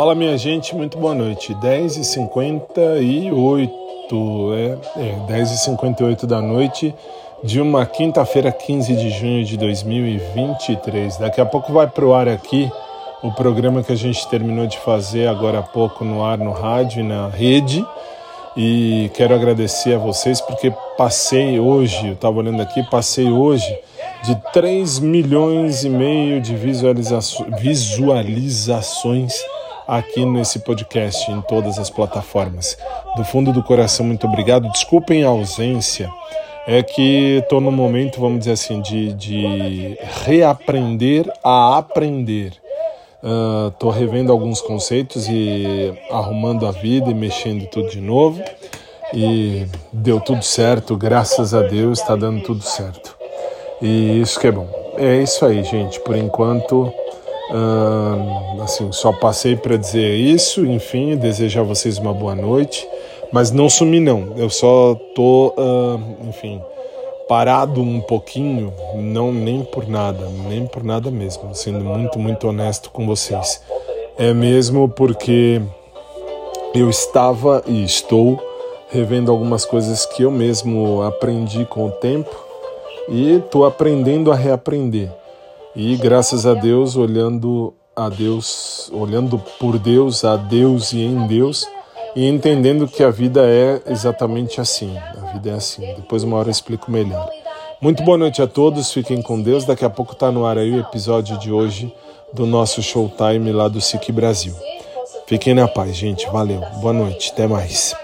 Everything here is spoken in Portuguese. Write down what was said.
Fala minha gente, muito boa noite. 10h58, é, é 10h58 da noite de uma quinta-feira, 15 de junho de 2023. Daqui a pouco vai pro ar aqui o programa que a gente terminou de fazer agora há pouco no ar, no rádio e na rede. E quero agradecer a vocês porque passei hoje, eu estava olhando aqui, passei hoje de 3 milhões e meio de visualizações, visualizações aqui nesse podcast, em todas as plataformas. Do fundo do coração, muito obrigado. Desculpem a ausência, é que estou no momento, vamos dizer assim, de, de reaprender a aprender. Estou uh, revendo alguns conceitos e arrumando a vida e mexendo tudo de novo. E deu tudo certo, graças a Deus, está dando tudo certo. E isso que é bom. É isso aí, gente. Por enquanto, Uh, assim, só passei para dizer isso, enfim, desejar a vocês uma boa noite, mas não sumi não, eu só tô, enfim, parado um pouquinho, não nem por nada, nem por nada mesmo, sendo muito, muito honesto com vocês. É mesmo porque eu estava e estou revendo algumas coisas que eu mesmo aprendi com o tempo e estou aprendendo a reaprender. E graças a Deus, olhando a Deus, olhando por Deus, a Deus e em Deus, e entendendo que a vida é exatamente assim. A vida é assim. Depois uma hora eu explico melhor. Muito boa noite a todos, fiquem com Deus. Daqui a pouco está no ar aí o episódio de hoje do nosso Showtime lá do SIC Brasil. Fiquem na paz, gente. Valeu. Boa noite. Até mais.